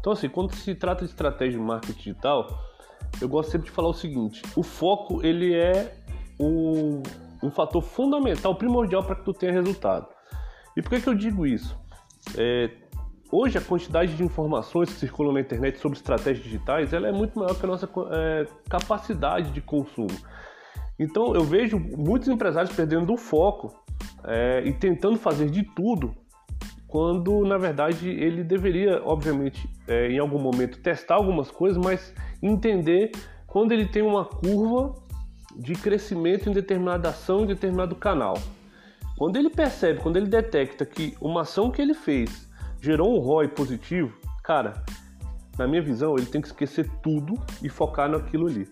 Então, assim, quando se trata de estratégia de marketing digital, eu gosto sempre de falar o seguinte: o foco ele é um, um fator fundamental, primordial para que tu tenha resultado. E por que, que eu digo isso? É, hoje a quantidade de informações que circulam na internet sobre estratégias digitais ela é muito maior que a nossa é, capacidade de consumo. Então eu vejo muitos empresários perdendo o foco é, e tentando fazer de tudo, quando na verdade ele deveria, obviamente, é, em algum momento testar algumas coisas, mas entender quando ele tem uma curva de crescimento em determinada ação, em determinado canal. Quando ele percebe, quando ele detecta que uma ação que ele fez gerou um ROI positivo, cara, na minha visão, ele tem que esquecer tudo e focar naquilo ali.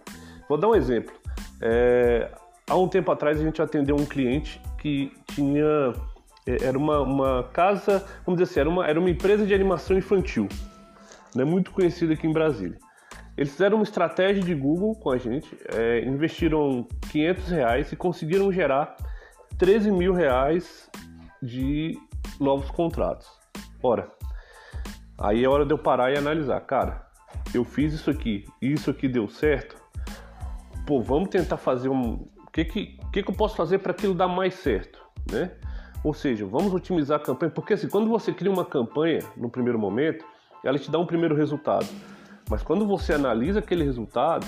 Vou dar um exemplo. É, há um tempo atrás a gente atendeu um cliente que tinha era uma, uma casa, vamos dizer assim, era uma, era uma empresa de animação infantil, né, muito conhecida aqui em Brasília. Eles fizeram uma estratégia de Google com a gente, é, investiram 500 reais e conseguiram gerar 13 mil reais de novos contratos. Ora, aí é hora de eu parar e analisar. Cara, eu fiz isso aqui isso aqui deu certo pô, vamos tentar fazer um. O que, que, que, que eu posso fazer para aquilo dar mais certo, né? Ou seja, vamos otimizar a campanha, porque assim, quando você cria uma campanha no primeiro momento, ela te dá um primeiro resultado. Mas quando você analisa aquele resultado,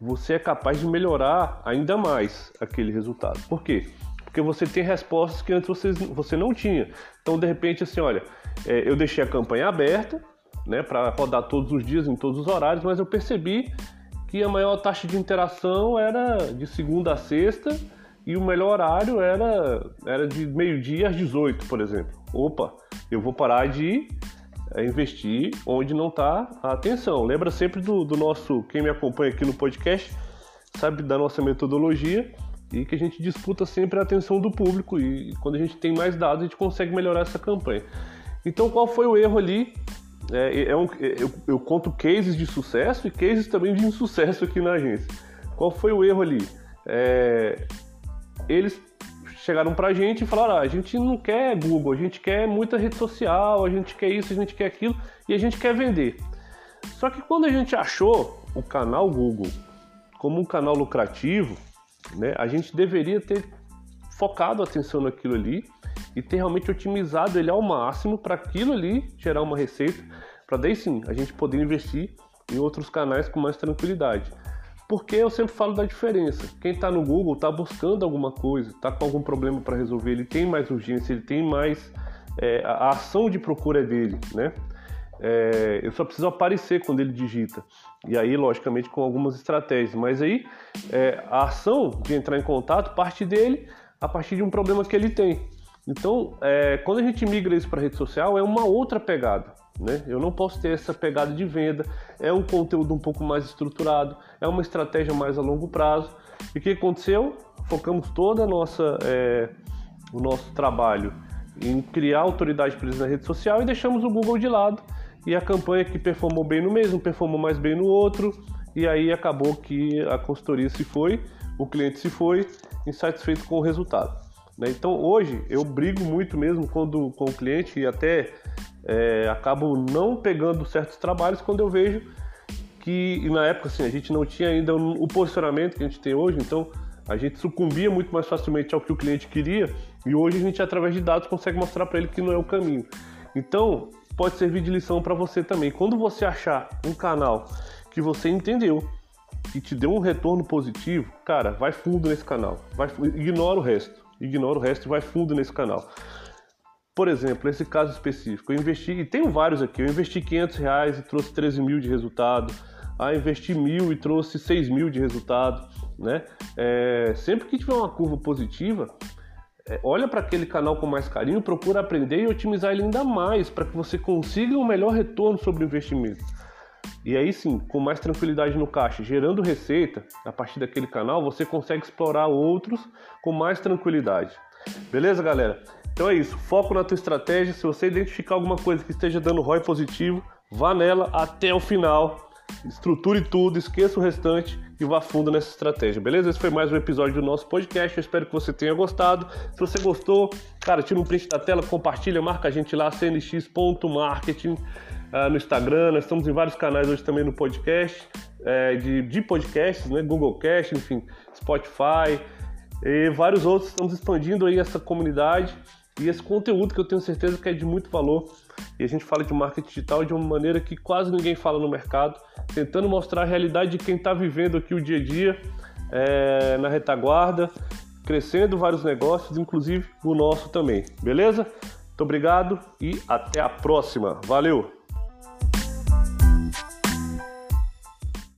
você é capaz de melhorar ainda mais aquele resultado. Por quê? Porque você tem respostas que antes você, você não tinha. Então, de repente, assim, olha, é, eu deixei a campanha aberta, né, para rodar todos os dias, em todos os horários, mas eu percebi que a maior taxa de interação era de segunda a sexta e o melhor horário era, era de meio-dia às 18, por exemplo. Opa, eu vou parar de é, investir onde não está a atenção. Lembra sempre do, do nosso, quem me acompanha aqui no podcast, sabe da nossa metodologia e que a gente disputa sempre a atenção do público e quando a gente tem mais dados a gente consegue melhorar essa campanha. Então qual foi o erro ali é, é um, é, eu, eu, conto cases de sucesso e cases também de insucesso aqui na agência. Qual foi o erro ali? É, eles chegaram pra gente e falaram: ah, a gente não quer Google, a gente quer muita rede social, a gente quer isso, a gente quer aquilo e a gente quer vender. Só que quando a gente achou o canal Google como um canal lucrativo, né, a gente deveria ter focado a atenção naquilo ali e ter realmente otimizado ele ao máximo para aquilo ali gerar uma receita, para daí sim a gente poder investir em outros canais com mais tranquilidade. Porque eu sempre falo da diferença. Quem está no Google está buscando alguma coisa, está com algum problema para resolver, ele tem mais urgência, ele tem mais. É, a ação de procura é dele, né? É, eu só preciso aparecer quando ele digita. E aí, logicamente, com algumas estratégias. Mas aí, é, a ação de entrar em contato parte dele a partir de um problema que ele tem. Então, é, quando a gente migra isso para rede social, é uma outra pegada. Né? Eu não posso ter essa pegada de venda, é um conteúdo um pouco mais estruturado, é uma estratégia mais a longo prazo. E o que aconteceu? Focamos toda a nossa, é, o nosso trabalho em criar autoridade para eles na rede social e deixamos o Google de lado. E a campanha que performou bem no mesmo, performou mais bem no outro, e aí acabou que a consultoria se foi, o cliente se foi, insatisfeito com o resultado. Né? Então hoje eu brigo muito mesmo quando, com o cliente e até é, acabo não pegando certos trabalhos quando eu vejo que na época assim, a gente não tinha ainda o posicionamento que a gente tem hoje, então a gente sucumbia muito mais facilmente ao que o cliente queria e hoje a gente através de dados consegue mostrar para ele que não é o caminho. Então pode servir de lição para você também. Quando você achar um canal que você entendeu e te deu um retorno positivo, cara, vai fundo nesse canal, vai, ignora o resto ignora o resto e vai fundo nesse canal. Por exemplo, esse caso específico, eu investi, e tenho vários aqui, eu investi 500 reais e trouxe 13 mil de resultado, ah, investi mil e trouxe 6 mil de resultado, né? É, sempre que tiver uma curva positiva, é, olha para aquele canal com mais carinho, procura aprender e otimizar ele ainda mais para que você consiga um melhor retorno sobre o investimento. E aí sim, com mais tranquilidade no caixa, gerando receita a partir daquele canal, você consegue explorar outros com mais tranquilidade. Beleza, galera? Então é isso, foco na tua estratégia. Se você identificar alguma coisa que esteja dando ROI positivo, vá nela até o final. Estruture tudo, esqueça o restante e vá fundo nessa estratégia, beleza? Esse foi mais um episódio do nosso podcast. Eu espero que você tenha gostado. Se você gostou, cara, tira um print da tela, compartilha, marca a gente lá, cnx.marketing. uh, no Instagram, nós estamos em vários canais hoje também no podcast, é, de, de podcasts, né? Google Cast, enfim, Spotify e vários outros. Estamos expandindo aí essa comunidade e esse conteúdo que eu tenho certeza que é de muito valor. E a gente fala de marketing digital de uma maneira que quase ninguém fala no mercado, tentando mostrar a realidade de quem está vivendo aqui o dia a dia é, na retaguarda, crescendo vários negócios, inclusive o nosso também. Beleza? Muito obrigado e até a próxima. Valeu!